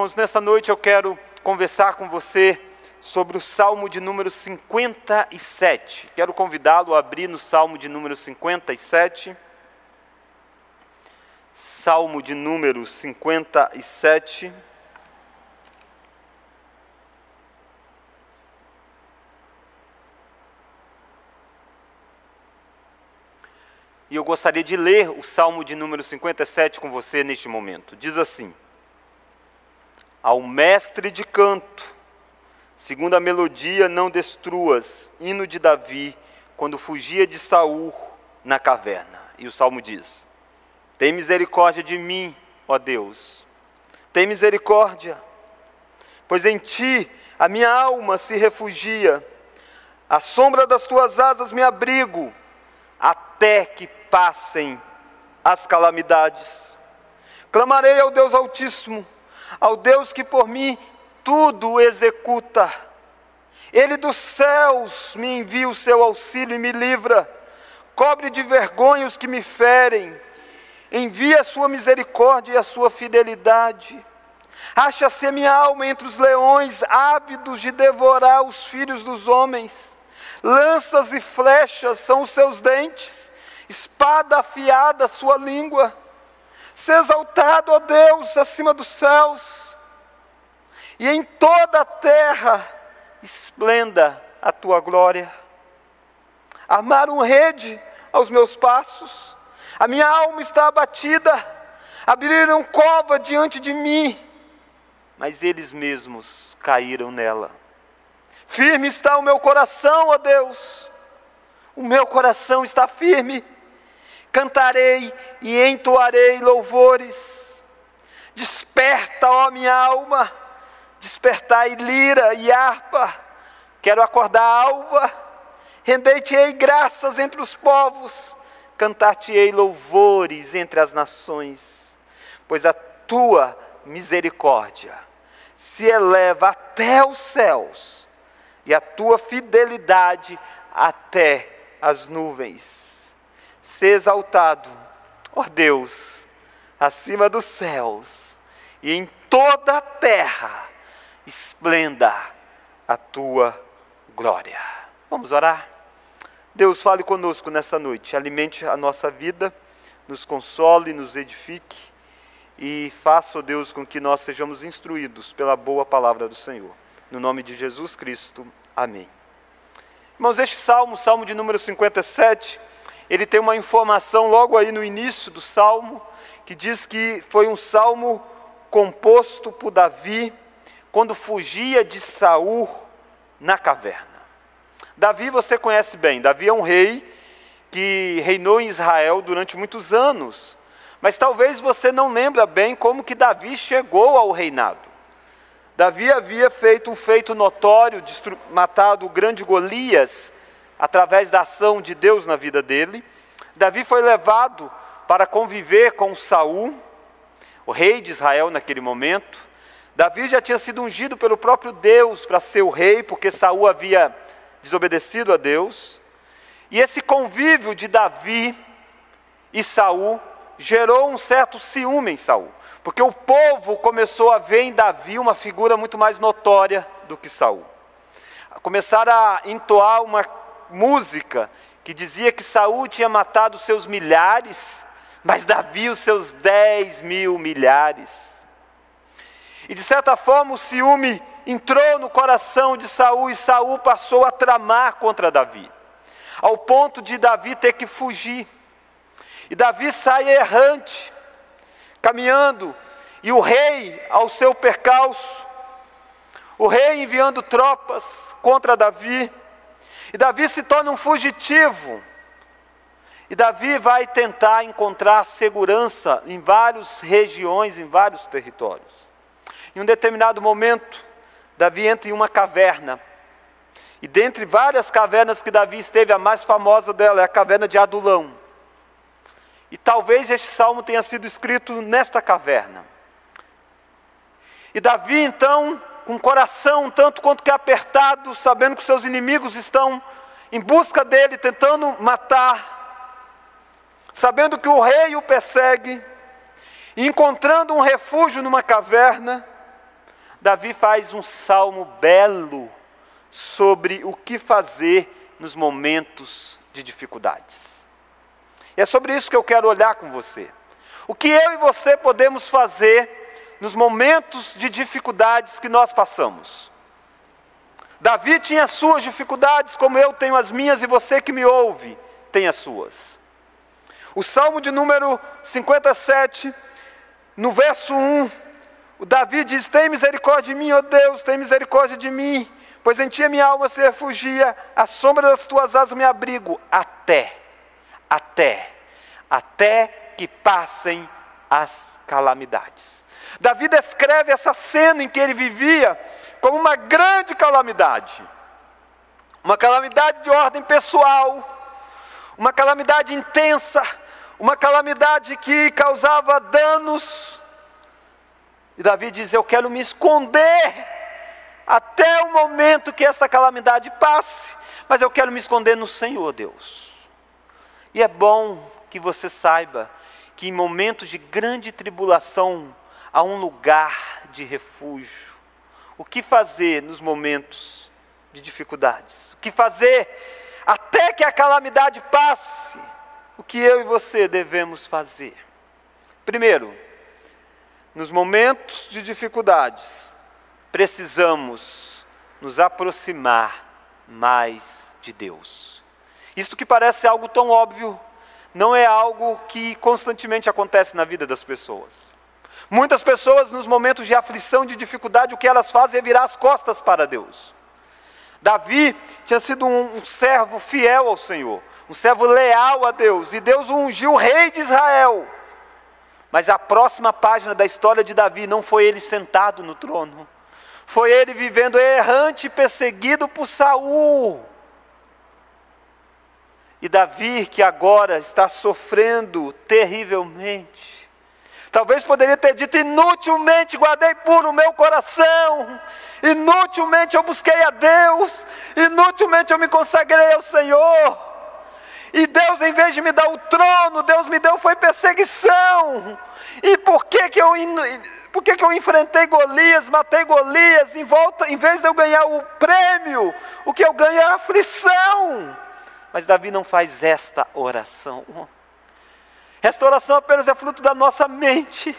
Irmãos, nessa noite eu quero conversar com você sobre o Salmo de número 57. Quero convidá-lo a abrir no Salmo de número 57. Salmo de número 57. E eu gostaria de ler o Salmo de número 57 com você neste momento. Diz assim: Ao mestre de canto, segundo a melodia, não destruas, hino de Davi, quando fugia de Saul na caverna. E o salmo diz: Tem misericórdia de mim, ó Deus. Tem misericórdia, pois em ti a minha alma se refugia. À sombra das tuas asas me abrigo, até que passem as calamidades. Clamarei ao Deus Altíssimo, ao Deus que por mim tudo executa. Ele dos céus me envia o seu auxílio e me livra, cobre de vergonha os que me ferem, envia a sua misericórdia e a sua fidelidade. Acha-se a minha alma entre os leões, ávidos de devorar os filhos dos homens. Lanças e flechas são os seus dentes espada afiada sua língua. Se exaltado, ó Deus, acima dos céus, e em toda a terra esplenda a tua glória. Armaram rede aos meus passos, a minha alma está abatida, abriram cova diante de mim, mas eles mesmos caíram nela. Firme está o meu coração, ó Deus, o meu coração está firme cantarei e entoarei louvores. Desperta, ó minha alma, despertai lira e harpa. Quero acordar alva, rendei-te-ei graças entre os povos, cantar-te-ei louvores entre as nações, pois a tua misericórdia se eleva até os céus e a tua fidelidade até as nuvens ser exaltado, ó Deus, acima dos céus e em toda a terra esplenda a tua glória. Vamos orar? Deus, fale conosco nessa noite, alimente a nossa vida, nos console, nos edifique e faça, ó Deus, com que nós sejamos instruídos pela boa palavra do Senhor. No nome de Jesus Cristo, amém. Irmãos, este salmo, salmo de número 57, ele tem uma informação logo aí no início do salmo, que diz que foi um salmo composto por Davi quando fugia de Saul na caverna. Davi você conhece bem, Davi é um rei que reinou em Israel durante muitos anos. Mas talvez você não lembra bem como que Davi chegou ao reinado. Davi havia feito um feito notório, matado o grande Golias, através da ação de Deus na vida dele. Davi foi levado para conviver com Saul, o rei de Israel naquele momento. Davi já tinha sido ungido pelo próprio Deus para ser o rei, porque Saul havia desobedecido a Deus. E esse convívio de Davi e Saul gerou um certo ciúme em Saul, porque o povo começou a ver em Davi uma figura muito mais notória do que Saul. Começaram a entoar uma música que dizia que Saul tinha matado seus milhares, mas Davi os seus dez mil milhares. E de certa forma o ciúme entrou no coração de Saul e Saul passou a tramar contra Davi, ao ponto de Davi ter que fugir. E Davi sai errante, caminhando, e o rei, ao seu percalço, o rei enviando tropas contra Davi, e Davi se torna um fugitivo. E Davi vai tentar encontrar segurança em várias regiões, em vários territórios. Em um determinado momento, Davi entra em uma caverna. E dentre várias cavernas que Davi esteve, a mais famosa dela é a caverna de Adulão. E talvez este salmo tenha sido escrito nesta caverna. E Davi então com o coração tanto quanto que apertado, sabendo que seus inimigos estão em busca dele, tentando matar, sabendo que o rei o persegue, e encontrando um refúgio numa caverna, Davi faz um salmo belo sobre o que fazer nos momentos de dificuldades. E é sobre isso que eu quero olhar com você. O que eu e você podemos fazer nos momentos de dificuldades que nós passamos. Davi tinha as suas dificuldades, como eu tenho as minhas, e você que me ouve tem as suas. O Salmo de número 57, no verso 1, o Davi diz: Tem misericórdia de mim, ó Deus, tem misericórdia de mim, pois em ti a minha alma se refugia, a sombra das tuas asas me abrigo, até, até, até que passem as calamidades. Davi descreve essa cena em que ele vivia como uma grande calamidade. Uma calamidade de ordem pessoal, uma calamidade intensa, uma calamidade que causava danos. E Davi diz: Eu quero me esconder até o momento que essa calamidade passe, mas eu quero me esconder no Senhor, Deus. E é bom que você saiba que em momentos de grande tribulação há um lugar de refúgio o que fazer nos momentos de dificuldades, o que fazer até que a calamidade passe, o que eu e você devemos fazer. Primeiro, nos momentos de dificuldades, precisamos nos aproximar mais de Deus. Isto que parece algo tão óbvio, não é algo que constantemente acontece na vida das pessoas. Muitas pessoas, nos momentos de aflição, de dificuldade, o que elas fazem é virar as costas para Deus. Davi tinha sido um, um servo fiel ao Senhor, um servo leal a Deus, e Deus o ungiu rei de Israel. Mas a próxima página da história de Davi não foi ele sentado no trono, foi ele vivendo errante, perseguido por Saul. E Davi, que agora está sofrendo terrivelmente, Talvez poderia ter dito: inutilmente guardei puro o meu coração, inutilmente eu busquei a Deus, inutilmente eu me consagrei ao Senhor. E Deus, em vez de me dar o trono, Deus me deu foi perseguição. E por que, que, eu, por que, que eu enfrentei Golias, matei Golias, em, volta, em vez de eu ganhar o prêmio, o que eu ganho é a aflição. Mas Davi não faz esta oração. Esta oração apenas é fruto da nossa mente.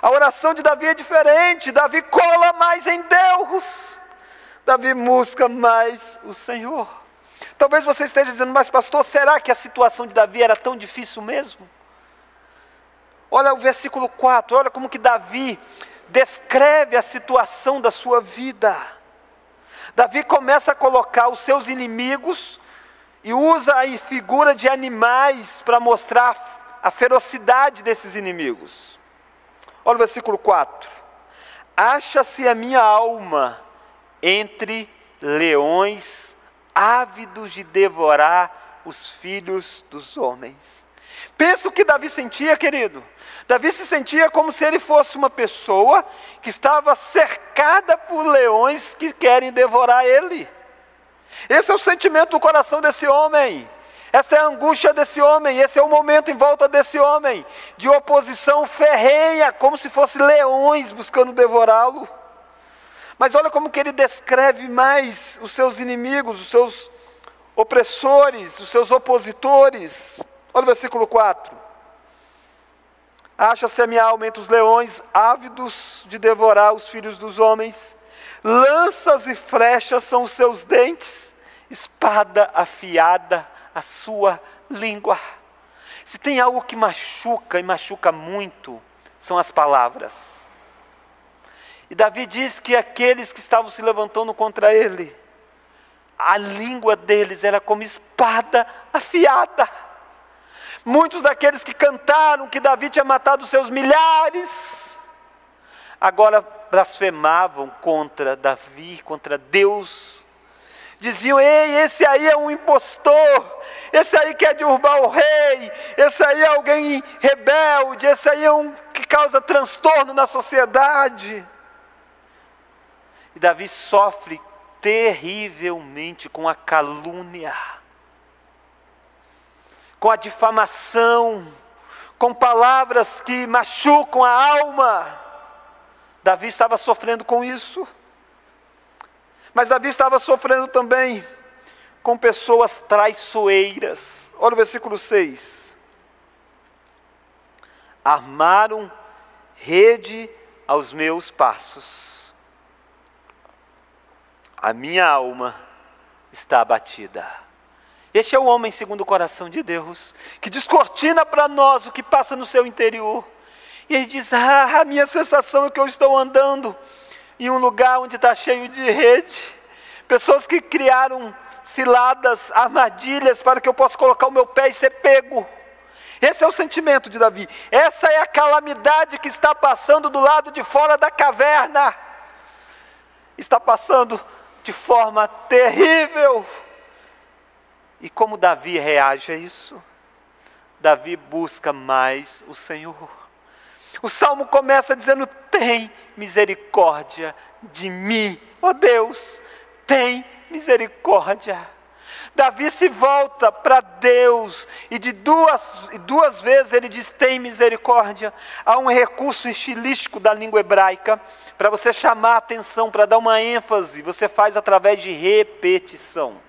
A oração de Davi é diferente. Davi cola mais em Deus. Davi busca mais o Senhor. Talvez você esteja dizendo, mas pastor, será que a situação de Davi era tão difícil mesmo? Olha o versículo 4, olha como que Davi descreve a situação da sua vida. Davi começa a colocar os seus inimigos e usa a figura de animais para mostrar a ferocidade desses inimigos. Olha o versículo 4. Acha-se a minha alma entre leões ávidos de devorar os filhos dos homens. Pensa o que Davi sentia, querido. Davi se sentia como se ele fosse uma pessoa que estava cercada por leões que querem devorar ele. Esse é o sentimento do coração desse homem. Esta é a angústia desse homem, esse é o momento em volta desse homem, de oposição ferrenha, como se fossem leões buscando devorá-lo. Mas olha como que ele descreve mais os seus inimigos, os seus opressores, os seus opositores. Olha o versículo 4. Acha-se a minha alma entre os leões, ávidos de devorar os filhos dos homens. Lanças e flechas são os seus dentes, espada afiada a sua língua. Se tem algo que machuca e machuca muito, são as palavras. E Davi diz que aqueles que estavam se levantando contra ele, a língua deles era como espada afiada. Muitos daqueles que cantaram que Davi tinha matado seus milhares, agora blasfemavam contra Davi, contra Deus diziam: Ei, esse aí é um impostor, esse aí quer derrubar o rei, esse aí é alguém rebelde, esse aí é um que causa transtorno na sociedade. E Davi sofre terrivelmente com a calúnia, com a difamação, com palavras que machucam a alma. Davi estava sofrendo com isso. Mas Davi estava sofrendo também com pessoas traiçoeiras. Olha o versículo 6. Armaram rede aos meus passos. A minha alma está abatida. Este é o homem segundo o coração de Deus, que descortina para nós o que passa no seu interior. E ele diz: Ah, a minha sensação é que eu estou andando em um lugar onde está cheio de rede. Pessoas que criaram ciladas, armadilhas para que eu possa colocar o meu pé e ser pego. Esse é o sentimento de Davi. Essa é a calamidade que está passando do lado de fora da caverna. Está passando de forma terrível. E como Davi reage a isso? Davi busca mais o Senhor. O salmo começa dizendo: Tem misericórdia de mim, ó oh Deus, tem misericórdia. Davi se volta para Deus e de duas, duas vezes ele diz: tem misericórdia. Há um recurso estilístico da língua hebraica para você chamar a atenção, para dar uma ênfase. Você faz através de repetição.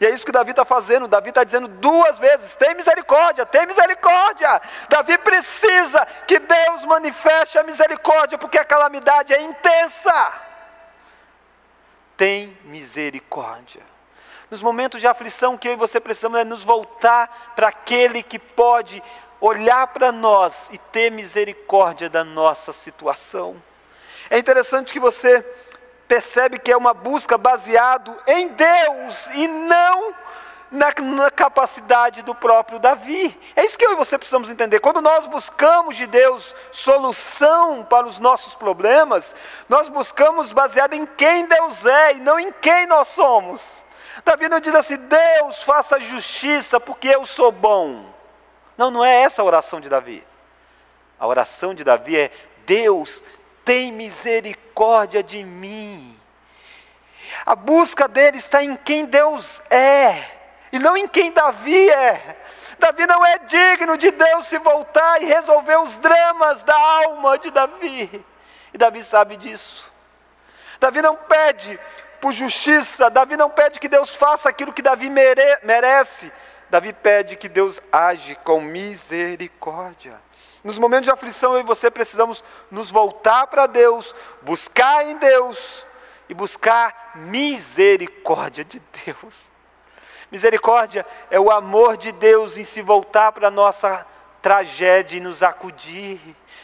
E é isso que Davi está fazendo. Davi está dizendo duas vezes: tem misericórdia, tem misericórdia. Davi precisa que Deus manifeste a misericórdia, porque a calamidade é intensa. Tem misericórdia. Nos momentos de aflição que eu e você precisamos é nos voltar para aquele que pode olhar para nós e ter misericórdia da nossa situação. É interessante que você percebe que é uma busca baseado em Deus e não na, na, capacidade do próprio Davi. É isso que eu e você precisamos entender. Quando nós buscamos de Deus solução para os nossos problemas, nós buscamos baseado em quem Deus é e não em quem nós somos. Davi não diz assim, Deus faça justiça porque eu sou bom. Não, não é essa a oração de Davi. A oração de Davi é: Deus, tem misericórdia de mim. A busca dele está em quem Deus é, e não em quem Davi é. Davi não é digno de Deus se voltar e resolver os dramas da alma de Davi. E Davi sabe disso. Davi não pede por justiça, Davi não pede que Deus faça aquilo que Davi mere merece. Davi pede que Deus age com misericórdia. Nos momentos de aflição, eu e você precisamos nos voltar para Deus, buscar em Deus e buscar misericórdia de Deus. Misericórdia é o amor de Deus em se voltar para a nossa tragédia e nos acudir,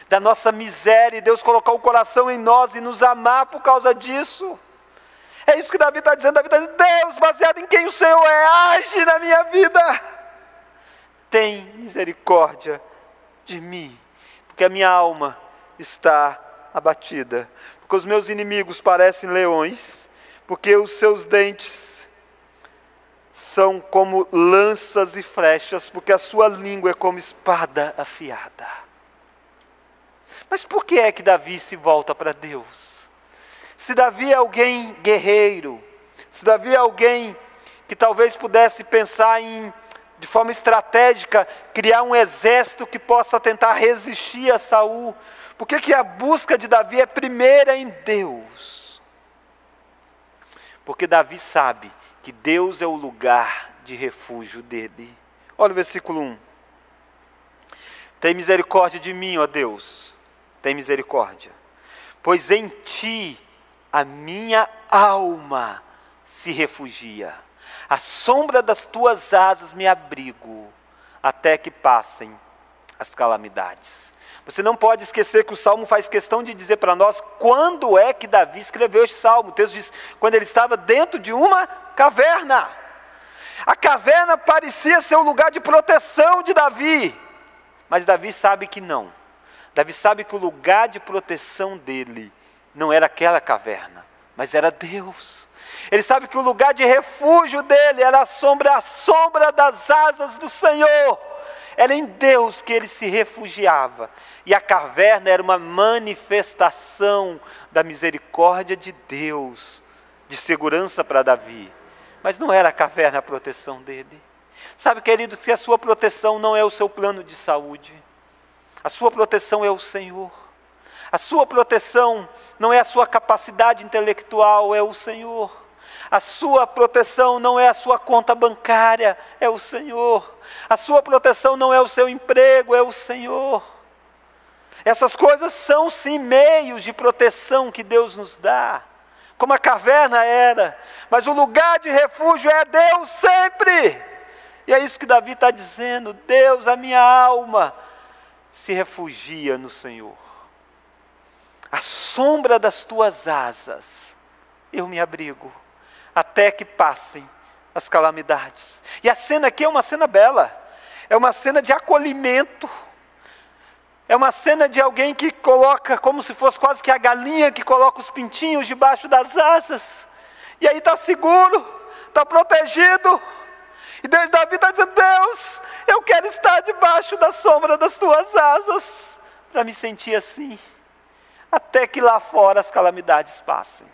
da nossa miséria, e Deus colocar o coração em nós e nos amar por causa disso. É isso que Davi está dizendo. Davi está dizendo: Deus, baseado em quem o Senhor é, age na minha vida. Tem misericórdia de mim, porque a minha alma está abatida, porque os meus inimigos parecem leões, porque os seus dentes são como lanças e flechas, porque a sua língua é como espada afiada. Mas por que é que Davi se volta para Deus? Se Davi é alguém guerreiro, se Davi é alguém que talvez pudesse pensar em, de forma estratégica, criar um exército que possa tentar resistir a Saul, por que, que a busca de Davi é primeira em Deus? Porque Davi sabe que Deus é o lugar de refúgio dele. Olha o versículo 1. Tem misericórdia de mim, ó Deus, tem misericórdia, pois em ti a minha alma se refugia. À sombra das tuas asas me abrigo, até que passem as calamidades. Você não pode esquecer que o salmo faz questão de dizer para nós quando é que Davi escreveu este salmo. O texto diz: quando ele estava dentro de uma caverna. A caverna parecia ser o lugar de proteção de Davi, mas Davi sabe que não. Davi sabe que o lugar de proteção dele não era aquela caverna, mas era Deus. Ele sabe que o lugar de refúgio dele era a sombra, a sombra das asas do Senhor. Era em Deus que ele se refugiava. E a caverna era uma manifestação da misericórdia de Deus, de segurança para Davi. Mas não era a caverna a proteção dele. Sabe, querido, que a sua proteção não é o seu plano de saúde. A sua proteção é o Senhor. A sua proteção não é a sua capacidade intelectual, é o Senhor. A sua proteção não é a sua conta bancária, é o Senhor. A sua proteção não é o seu emprego, é o Senhor. Essas coisas são sim meios de proteção que Deus nos dá, como a caverna era, mas o lugar de refúgio é Deus sempre. E é isso que Davi está dizendo: Deus, a minha alma se refugia no Senhor. A sombra das tuas asas eu me abrigo, até que passem as calamidades. E a cena aqui é uma cena bela, é uma cena de acolhimento, é uma cena de alguém que coloca, como se fosse quase que a galinha que coloca os pintinhos debaixo das asas, e aí está seguro, está protegido. E Deus, Davi está dizendo: Deus, eu quero estar debaixo da sombra das tuas asas, para me sentir assim, até que lá fora as calamidades passem.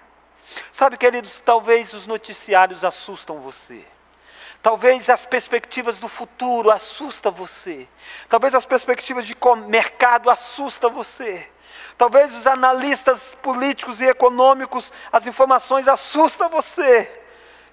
Sabe, queridos, talvez os noticiários assustam você. Talvez as perspectivas do futuro assustam você. Talvez as perspectivas de mercado assustam você. Talvez os analistas políticos e econômicos, as informações assustam você.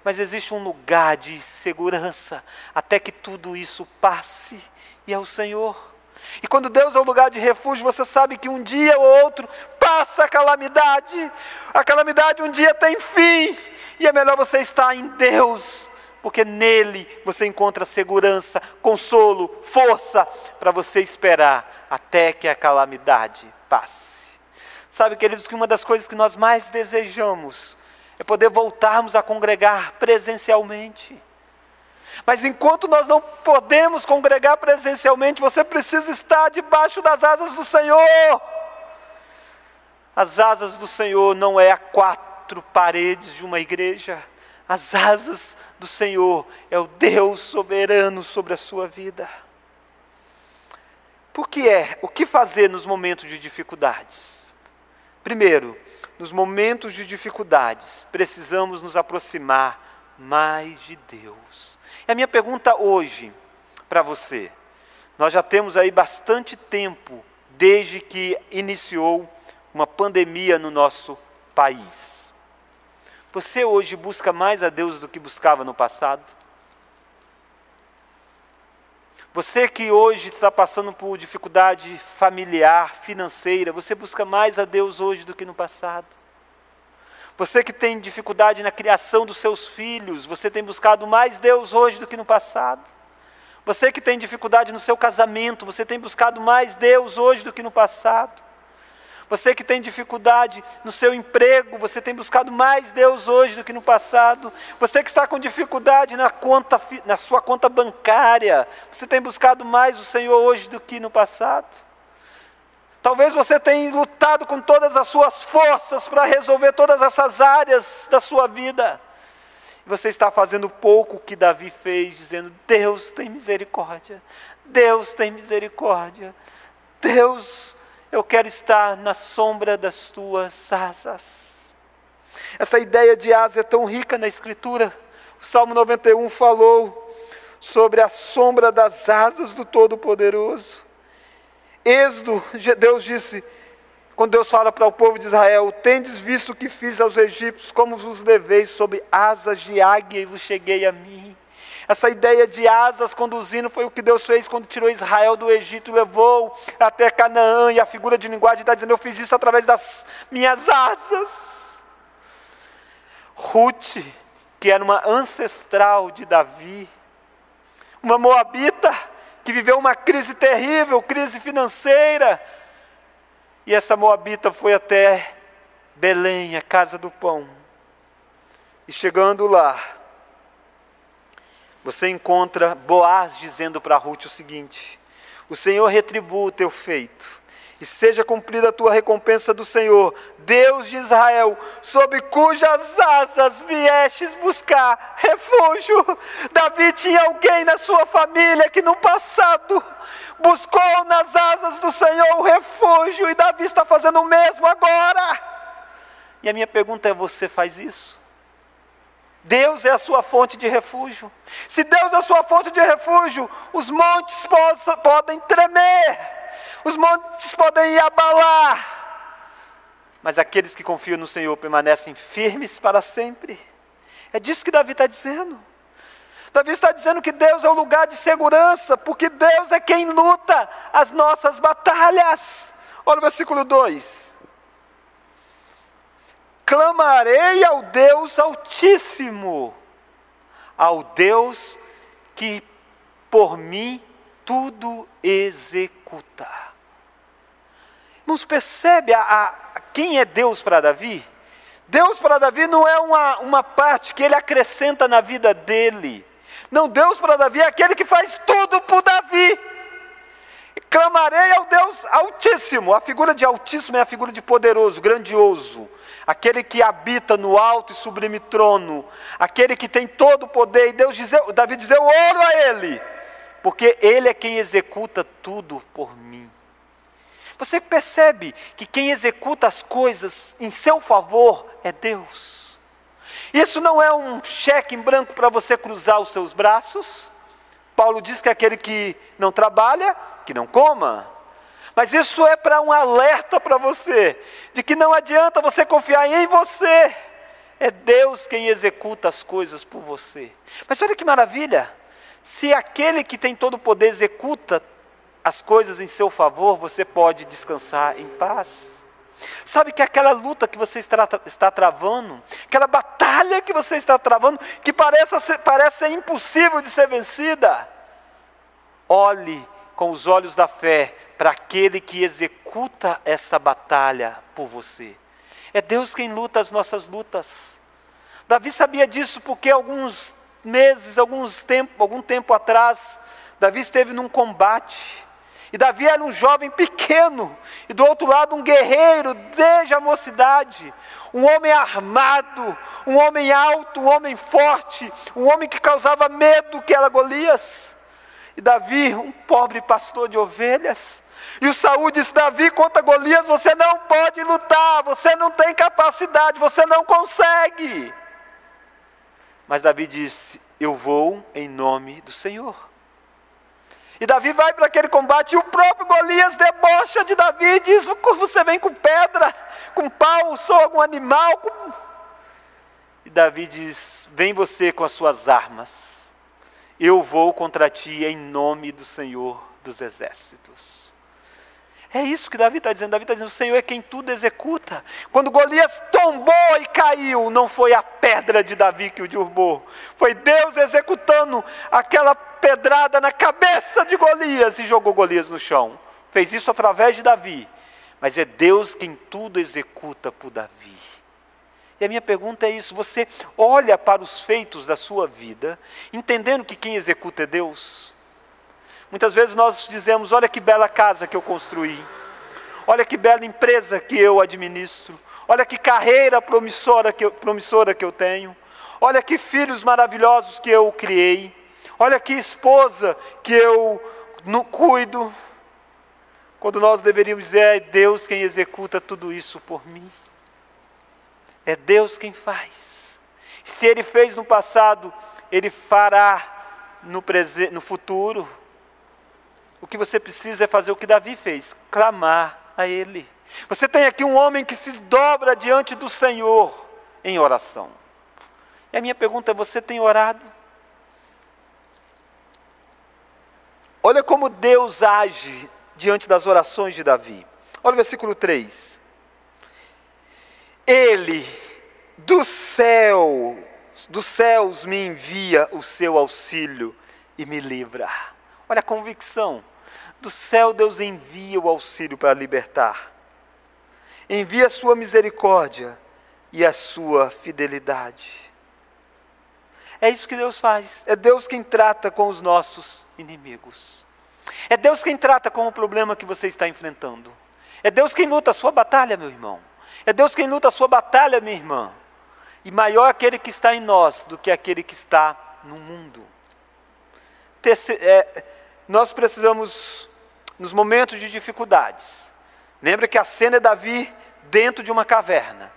Mas existe um lugar de segurança até que tudo isso passe, e é o Senhor. E quando Deus é o lugar de refúgio, você sabe que um dia ou outro passa a calamidade. A calamidade um dia tem fim, e é melhor você estar em Deus porque nele você encontra segurança, consolo, força para você esperar até que a calamidade passe. Sabe, queridos, que uma das coisas que nós mais desejamos é poder voltarmos a congregar presencialmente. Mas enquanto nós não podemos congregar presencialmente, você precisa estar debaixo das asas do Senhor. As asas do Senhor não é a quatro paredes de uma igreja. As asas do Senhor é o Deus soberano sobre a sua vida. Por que é? O que fazer nos momentos de dificuldades? Primeiro, nos momentos de dificuldades, precisamos nos aproximar mais de Deus. E a minha pergunta hoje para você, nós já temos aí bastante tempo desde que iniciou uma pandemia no nosso país. Você hoje busca mais a Deus do que buscava no passado? Você que hoje está passando por dificuldade familiar, financeira, você busca mais a Deus hoje do que no passado? Você que tem dificuldade na criação dos seus filhos, você tem buscado mais Deus hoje do que no passado? Você que tem dificuldade no seu casamento, você tem buscado mais Deus hoje do que no passado? Você que tem dificuldade no seu emprego, você tem buscado mais Deus hoje do que no passado. Você que está com dificuldade na, conta, na sua conta bancária, você tem buscado mais o Senhor hoje do que no passado. Talvez você tenha lutado com todas as suas forças para resolver todas essas áreas da sua vida. Você está fazendo pouco o que Davi fez, dizendo: Deus tem misericórdia, Deus tem misericórdia, Deus eu quero estar na sombra das tuas asas. Essa ideia de asa é tão rica na Escritura. O Salmo 91 falou sobre a sombra das asas do Todo-Poderoso. Êxodo, Deus disse, quando Deus fala para o povo de Israel: Tendes visto o que fiz aos egípcios, como vos levei sob asas de águia e vos cheguei a mim. Essa ideia de asas conduzindo foi o que Deus fez quando tirou Israel do Egito e levou até Canaã. E a figura de linguagem está dizendo: Eu fiz isso através das minhas asas. Ruth, que era uma ancestral de Davi, uma moabita que viveu uma crise terrível, crise financeira. E essa moabita foi até Belém, a casa do pão. E chegando lá, você encontra Boaz dizendo para Ruth o seguinte: O Senhor retribua o teu feito, e seja cumprida a tua recompensa do Senhor, Deus de Israel, sob cujas asas viestes buscar refúgio. Davi tinha alguém na sua família que no passado buscou nas asas do Senhor o refúgio, e Davi está fazendo o mesmo agora. E a minha pergunta é: você faz isso? Deus é a sua fonte de refúgio. Se Deus é a sua fonte de refúgio, os montes podem tremer, os montes podem abalar, mas aqueles que confiam no Senhor permanecem firmes para sempre. É disso que Davi está dizendo. Davi está dizendo que Deus é o lugar de segurança, porque Deus é quem luta as nossas batalhas. Olha o versículo 2: Clamarei ao Deus Altíssimo, ao Deus que por mim tudo executa. Nos percebe a, a, quem é Deus para Davi? Deus para Davi não é uma, uma parte que ele acrescenta na vida dele. Não, Deus para Davi é aquele que faz tudo por Davi. Clamarei ao Deus Altíssimo. A figura de Altíssimo é a figura de poderoso, grandioso. Aquele que habita no alto e sublime trono. Aquele que tem todo o poder. E Deus diz, Davi diz: Eu oro a Ele, porque Ele é quem executa tudo por mim. Você percebe que quem executa as coisas em seu favor é Deus. Isso não é um cheque em branco para você cruzar os seus braços. Paulo diz que aquele que não trabalha, que não coma. Mas isso é para um alerta para você, de que não adianta você confiar em você. É Deus quem executa as coisas por você. Mas olha que maravilha! Se aquele que tem todo o poder executa as coisas em seu favor, você pode descansar em paz. Sabe que aquela luta que você está, está travando, aquela batalha que você está travando, que parece ser, parece ser impossível de ser vencida, olhe com os olhos da fé para aquele que executa essa batalha por você. É Deus quem luta as nossas lutas. Davi sabia disso porque alguns meses, alguns tempo, algum tempo atrás, Davi esteve num combate e Davi era um jovem pequeno, e do outro lado um guerreiro desde a mocidade, um homem armado, um homem alto, um homem forte, um homem que causava medo, que era Golias. E Davi, um pobre pastor de ovelhas. E o Saúl disse: Davi, contra Golias, você não pode lutar, você não tem capacidade, você não consegue. Mas Davi disse: Eu vou em nome do Senhor. E Davi vai para aquele combate e o próprio Golias debocha de Davi e diz: Você vem com pedra, com pau, sou algum animal. Com... E Davi diz: Vem você com as suas armas, eu vou contra ti em nome do Senhor dos exércitos. É isso que Davi está dizendo. Davi está dizendo: o Senhor é quem tudo executa. Quando Golias tombou e caiu, não foi a pedra de Davi que o derrubou, foi Deus executando aquela pedrada na cabeça de Golias e jogou Golias no chão. Fez isso através de Davi, mas é Deus quem tudo executa por Davi. E a minha pergunta é isso: você olha para os feitos da sua vida, entendendo que quem executa é Deus? Muitas vezes nós dizemos: olha que bela casa que eu construí, olha que bela empresa que eu administro, olha que carreira promissora que eu, promissora que eu tenho, olha que filhos maravilhosos que eu criei, olha que esposa que eu no, cuido. Quando nós deveríamos dizer: é Deus quem executa tudo isso por mim, é Deus quem faz. Se Ele fez no passado, Ele fará no, no futuro. O que você precisa é fazer o que Davi fez: clamar a Ele. Você tem aqui um homem que se dobra diante do Senhor em oração. E a minha pergunta é: você tem orado? Olha como Deus age diante das orações de Davi. Olha o versículo 3. Ele do céu, dos céus me envia o seu auxílio e me livra. Olha a convicção. Do céu Deus envia o auxílio para libertar. Envia a sua misericórdia e a sua fidelidade. É isso que Deus faz. É Deus quem trata com os nossos inimigos. É Deus quem trata com o problema que você está enfrentando. É Deus quem luta a sua batalha, meu irmão. É Deus quem luta a sua batalha, minha irmã. E maior aquele que está em nós do que aquele que está no mundo. Terce é, nós precisamos, nos momentos de dificuldades, lembra que a cena é Davi dentro de uma caverna,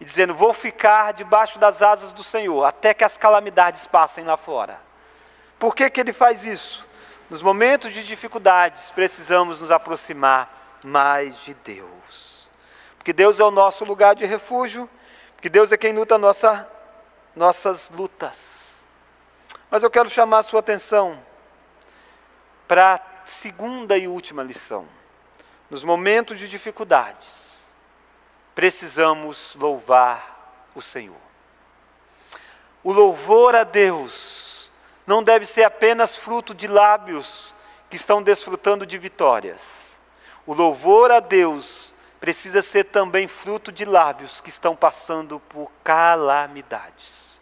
e dizendo: Vou ficar debaixo das asas do Senhor, até que as calamidades passem lá fora. Por que, que ele faz isso? Nos momentos de dificuldades, precisamos nos aproximar mais de Deus. porque Deus é o nosso lugar de refúgio, porque Deus é quem luta nossa, nossas lutas. Mas eu quero chamar a sua atenção para a segunda e última lição. Nos momentos de dificuldades, precisamos louvar o Senhor. O louvor a Deus não deve ser apenas fruto de lábios que estão desfrutando de vitórias. O louvor a Deus precisa ser também fruto de lábios que estão passando por calamidades.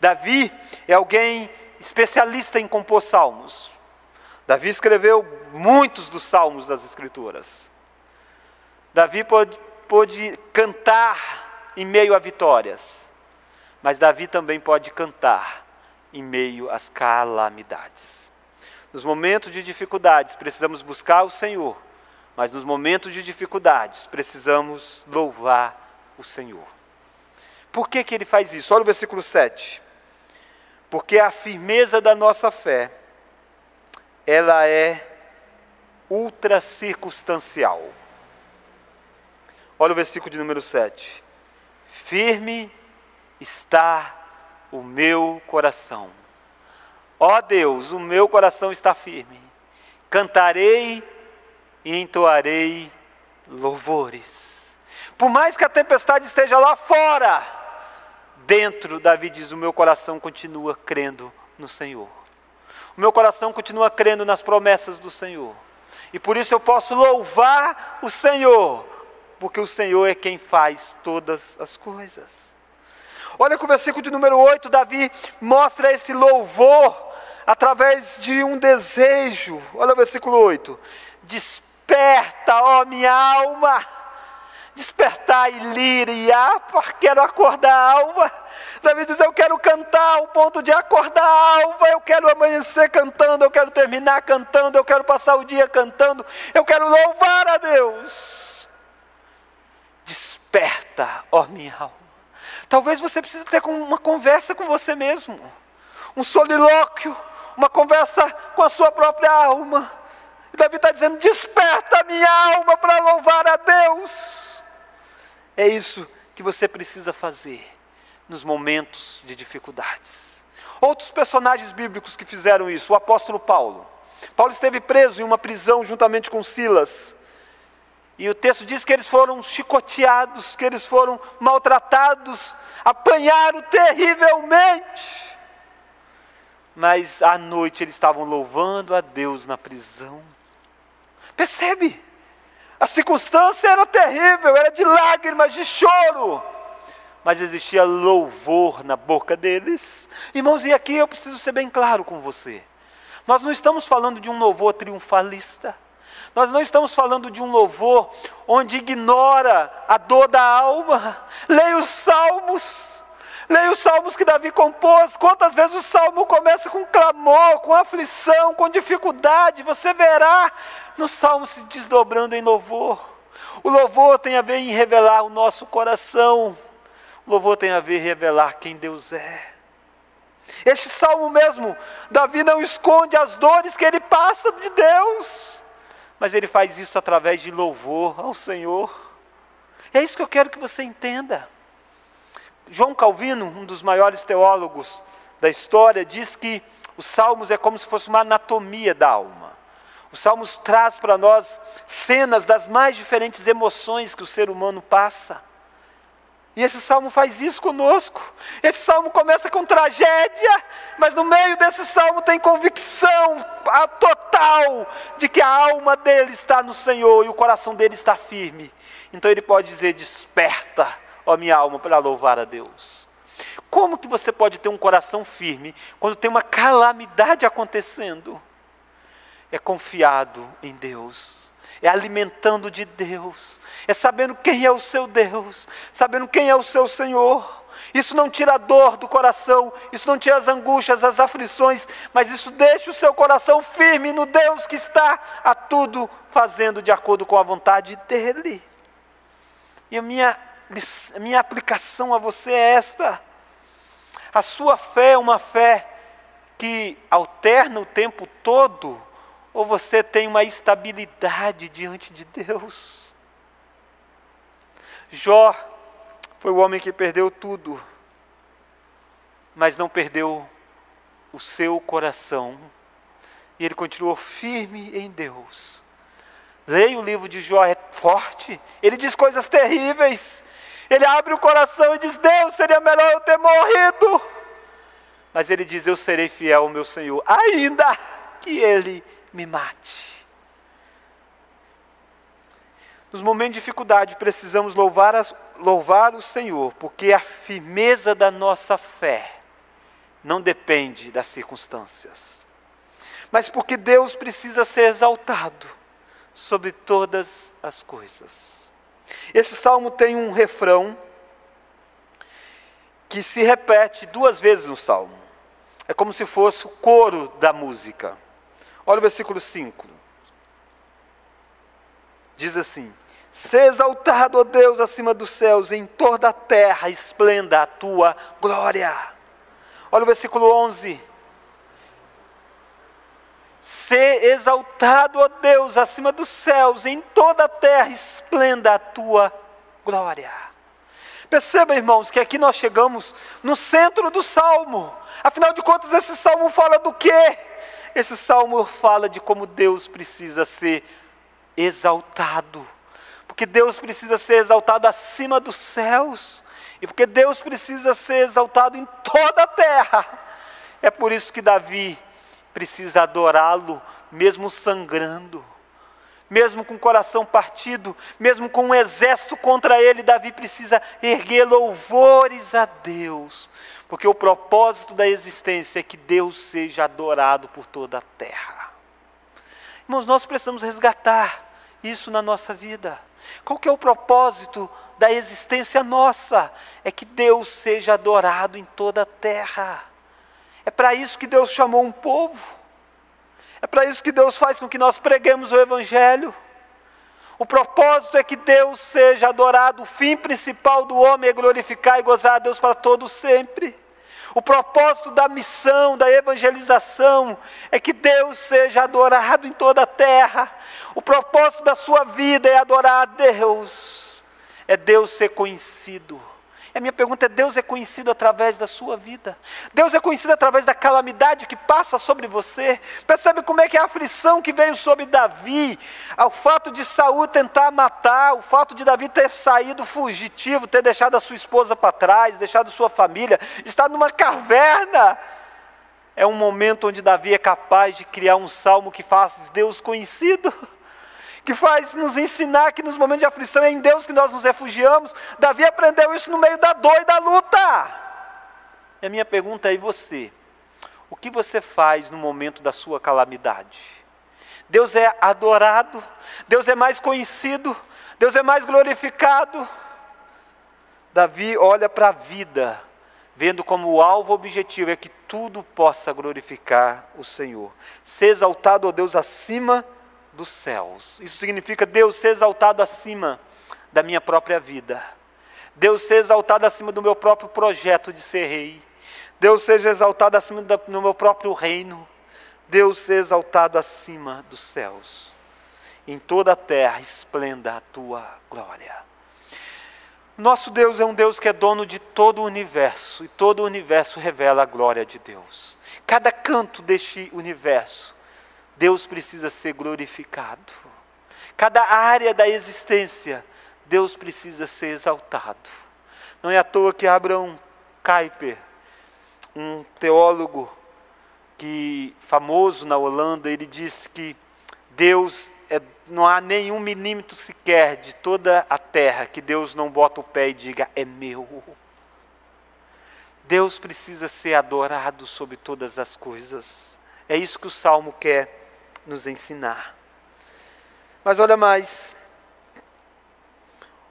Davi é alguém especialista em compor salmos. Davi escreveu muitos dos salmos das Escrituras. Davi pôde, pôde cantar em meio a vitórias, mas Davi também pode cantar em meio às calamidades. Nos momentos de dificuldades, precisamos buscar o Senhor, mas nos momentos de dificuldades, precisamos louvar o Senhor. Por que, que ele faz isso? Olha o versículo 7. Porque a firmeza da nossa fé, ela é ultra circunstancial. Olha o versículo de número 7. Firme está o meu coração. Ó Deus, o meu coração está firme. Cantarei e entoarei louvores. Por mais que a tempestade esteja lá fora, dentro, Davi diz: O meu coração continua crendo no Senhor. O meu coração continua crendo nas promessas do Senhor. E por isso eu posso louvar o Senhor, porque o Senhor é quem faz todas as coisas. Olha que o versículo de número 8, Davi mostra esse louvor através de um desejo. Olha o versículo 8: Desperta, ó minha alma, despertar e liriar, quero acordar a alma. Davi diz: Eu quero cantar ao ponto de acordar a alma, eu quero amanhecer cantando, eu quero terminar cantando, eu quero passar o dia cantando, eu quero louvar a Deus. Desperta, ó minha alma. Talvez você precise ter uma conversa com você mesmo, um solilóquio, uma conversa com a sua própria alma. E Davi está dizendo: Desperta minha alma para louvar a Deus. É isso que você precisa fazer nos momentos de dificuldades. Outros personagens bíblicos que fizeram isso, o apóstolo Paulo. Paulo esteve preso em uma prisão juntamente com Silas. E o texto diz que eles foram chicoteados, que eles foram maltratados, apanharam terrivelmente. Mas à noite eles estavam louvando a Deus na prisão. Percebe? A circunstância era terrível, era de lágrimas, de choro. Mas existia louvor na boca deles. Irmãos, e aqui eu preciso ser bem claro com você. Nós não estamos falando de um louvor triunfalista. Nós não estamos falando de um louvor onde ignora a dor da alma. Leia os salmos. Leia os salmos que Davi compôs. Quantas vezes o salmo começa com clamor, com aflição, com dificuldade. Você verá no salmo se desdobrando em louvor. O louvor tem a ver em revelar o nosso coração. O louvor tem a ver em revelar quem Deus é. Este salmo mesmo, Davi não esconde as dores que ele passa de Deus mas ele faz isso através de louvor ao Senhor. É isso que eu quero que você entenda. João Calvino, um dos maiores teólogos da história, diz que os salmos é como se fosse uma anatomia da alma. Os salmos traz para nós cenas das mais diferentes emoções que o ser humano passa. E esse salmo faz isso conosco. Esse salmo começa com tragédia, mas no meio desse salmo tem convicção total de que a alma dele está no Senhor e o coração dele está firme. Então ele pode dizer: Desperta, ó minha alma, para louvar a Deus. Como que você pode ter um coração firme quando tem uma calamidade acontecendo? É confiado em Deus é alimentando de Deus, é sabendo quem é o seu Deus, sabendo quem é o seu Senhor. Isso não tira a dor do coração, isso não tira as angústias, as aflições, mas isso deixa o seu coração firme no Deus que está a tudo fazendo de acordo com a vontade dEle. E a minha, a minha aplicação a você é esta: a sua fé é uma fé que alterna o tempo todo ou você tem uma estabilidade diante de Deus? Jó foi o homem que perdeu tudo, mas não perdeu o seu coração. E ele continuou firme em Deus. Leia o livro de Jó, é forte. Ele diz coisas terríveis. Ele abre o coração e diz: Deus, seria melhor eu ter morrido. Mas ele diz: Eu serei fiel ao meu Senhor, ainda que ele me mate. Nos momentos de dificuldade, precisamos louvar, as, louvar o Senhor, porque a firmeza da nossa fé não depende das circunstâncias, mas porque Deus precisa ser exaltado sobre todas as coisas. Esse salmo tem um refrão que se repete duas vezes no salmo. É como se fosse o coro da música. Olha o versículo 5. Diz assim: Se exaltado, ó Deus, acima dos céus, em toda a terra esplenda a tua glória. Olha o versículo 11. Se exaltado, ó Deus, acima dos céus, em toda a terra esplenda a tua glória. Perceba, irmãos, que aqui nós chegamos no centro do salmo. Afinal de contas, esse salmo fala do quê? Esse salmo fala de como Deus precisa ser exaltado. Porque Deus precisa ser exaltado acima dos céus. E porque Deus precisa ser exaltado em toda a terra. É por isso que Davi precisa adorá-lo, mesmo sangrando, mesmo com o coração partido, mesmo com um exército contra ele. Davi precisa erguer louvores a Deus, porque o propósito da existência é que Deus seja adorado por toda a terra. Irmãos, nós precisamos resgatar isso na nossa vida. Qual que é o propósito da existência nossa? É que Deus seja adorado em toda a terra. É para isso que Deus chamou um povo. É para isso que Deus faz com que nós preguemos o Evangelho. O propósito é que Deus seja adorado. O fim principal do homem é glorificar e gozar a Deus para todos sempre. O propósito da missão, da evangelização, é que Deus seja adorado em toda a terra. O propósito da sua vida é adorar a Deus, é Deus ser conhecido. E a minha pergunta é: Deus é conhecido através da sua vida? Deus é conhecido através da calamidade que passa sobre você? Percebe como é que a aflição que veio sobre Davi, o fato de Saul tentar matar, o fato de Davi ter saído fugitivo, ter deixado a sua esposa para trás, deixado sua família, estar numa caverna. É um momento onde Davi é capaz de criar um salmo que faz Deus conhecido que faz nos ensinar que nos momentos de aflição é em Deus que nós nos refugiamos. Davi aprendeu isso no meio da dor e da luta. E a minha pergunta é: e você? O que você faz no momento da sua calamidade? Deus é adorado, Deus é mais conhecido, Deus é mais glorificado. Davi olha para a vida, vendo como o alvo objetivo é que tudo possa glorificar o Senhor. Ser exaltado, ó Deus, acima dos céus. Isso significa Deus ser exaltado acima da minha própria vida. Deus ser exaltado acima do meu próprio projeto de ser rei. Deus seja exaltado acima do meu próprio reino. Deus ser exaltado acima dos céus. Em toda a terra esplenda a tua glória. Nosso Deus é um Deus que é dono de todo o universo, e todo o universo revela a glória de Deus. Cada canto deste universo Deus precisa ser glorificado. Cada área da existência, Deus precisa ser exaltado. Não é à toa que Abraham Kuyper, um teólogo que famoso na Holanda, ele disse que Deus é, não há nenhum milímetro sequer de toda a terra que Deus não bota o pé e diga é meu. Deus precisa ser adorado sobre todas as coisas. É isso que o salmo quer nos ensinar. Mas olha mais.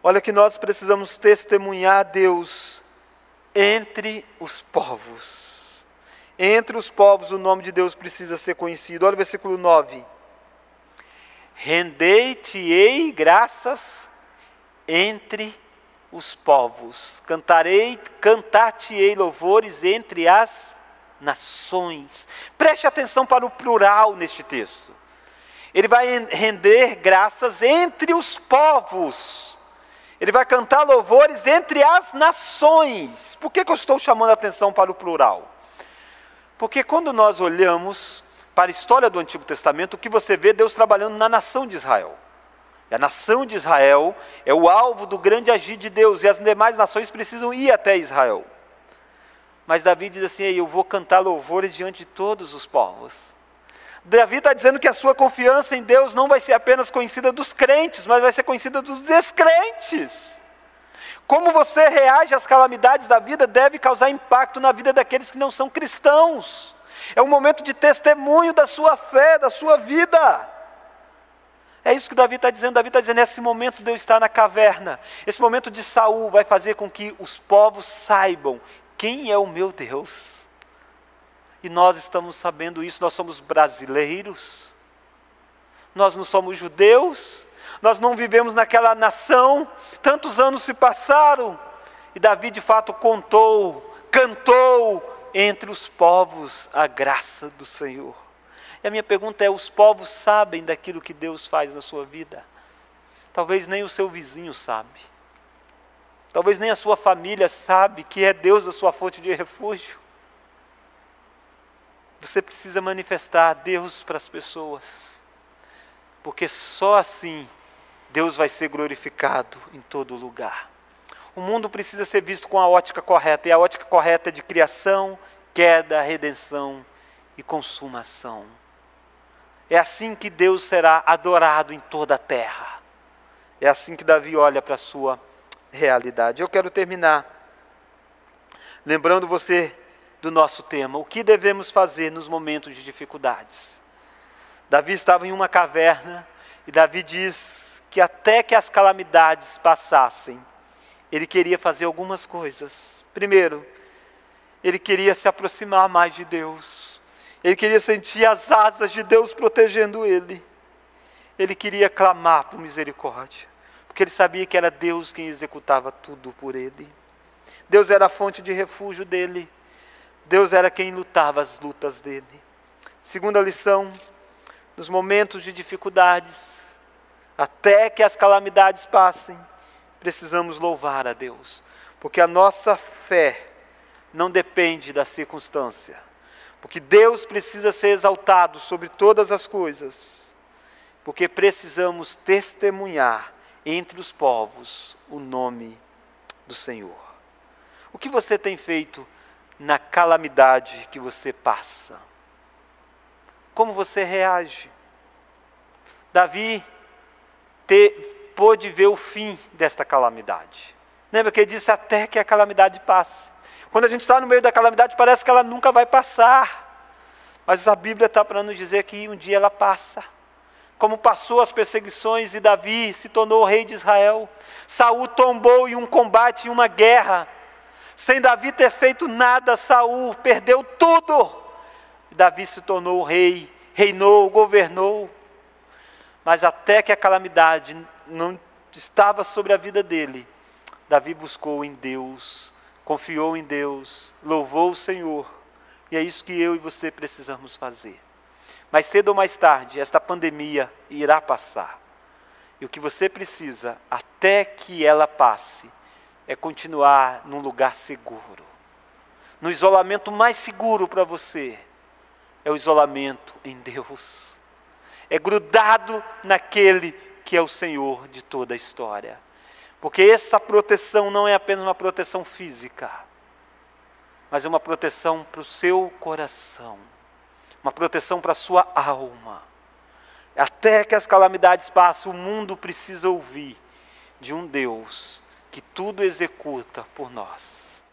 Olha que nós precisamos testemunhar Deus entre os povos. Entre os povos o nome de Deus precisa ser conhecido. Olha o versículo 9. Rendei-te-ei graças entre os povos. Cantarei, cantar-te-ei louvores entre as nações. Preste atenção para o plural neste texto. Ele vai render graças entre os povos. Ele vai cantar louvores entre as nações. Por que, que eu estou chamando a atenção para o plural? Porque quando nós olhamos para a história do Antigo Testamento, o que você vê Deus trabalhando na nação de Israel. E a nação de Israel é o alvo do grande agir de Deus, e as demais nações precisam ir até Israel. Mas Davi diz assim: Eu vou cantar louvores diante de todos os povos. Davi está dizendo que a sua confiança em Deus não vai ser apenas conhecida dos crentes, mas vai ser conhecida dos descrentes. Como você reage às calamidades da vida deve causar impacto na vida daqueles que não são cristãos. É um momento de testemunho da sua fé, da sua vida. É isso que Davi está dizendo. Davi está dizendo: esse momento de eu estar na caverna, esse momento de Saul vai fazer com que os povos saibam quem é o meu Deus. E nós estamos sabendo isso, nós somos brasileiros, nós não somos judeus, nós não vivemos naquela nação, tantos anos se passaram, e Davi de fato contou, cantou entre os povos a graça do Senhor. E a minha pergunta é: os povos sabem daquilo que Deus faz na sua vida? Talvez nem o seu vizinho sabe. Talvez nem a sua família sabe que é Deus a sua fonte de refúgio. Você precisa manifestar Deus para as pessoas, porque só assim Deus vai ser glorificado em todo lugar. O mundo precisa ser visto com a ótica correta, e a ótica correta é de criação, queda, redenção e consumação. É assim que Deus será adorado em toda a terra. É assim que Davi olha para a sua realidade. Eu quero terminar lembrando você do nosso tema. O que devemos fazer nos momentos de dificuldades? Davi estava em uma caverna e Davi diz que até que as calamidades passassem, ele queria fazer algumas coisas. Primeiro, ele queria se aproximar mais de Deus. Ele queria sentir as asas de Deus protegendo ele. Ele queria clamar por misericórdia, porque ele sabia que era Deus quem executava tudo por ele. Deus era a fonte de refúgio dele. Deus era quem lutava as lutas dele. Segunda lição: nos momentos de dificuldades, até que as calamidades passem, precisamos louvar a Deus, porque a nossa fé não depende da circunstância, porque Deus precisa ser exaltado sobre todas as coisas, porque precisamos testemunhar entre os povos o nome do Senhor. O que você tem feito? na calamidade que você passa? Como você reage? Davi pôde ver o fim desta calamidade. Lembra que ele disse até que a calamidade passe. Quando a gente está no meio da calamidade, parece que ela nunca vai passar. Mas a Bíblia está para nos dizer que um dia ela passa. Como passou as perseguições e Davi se tornou rei de Israel. Saul tombou em um combate, em uma guerra. Sem Davi ter feito nada, Saul perdeu tudo. Davi se tornou rei, reinou, governou. Mas até que a calamidade não estava sobre a vida dele, Davi buscou em Deus, confiou em Deus, louvou o Senhor. E é isso que eu e você precisamos fazer. Mais cedo ou mais tarde, esta pandemia irá passar. E o que você precisa, até que ela passe, é continuar num lugar seguro. No isolamento mais seguro para você é o isolamento em Deus. É grudado naquele que é o Senhor de toda a história. Porque essa proteção não é apenas uma proteção física, mas é uma proteção para o seu coração, uma proteção para a sua alma. Até que as calamidades passem, o mundo precisa ouvir de um Deus que tudo executa por nós.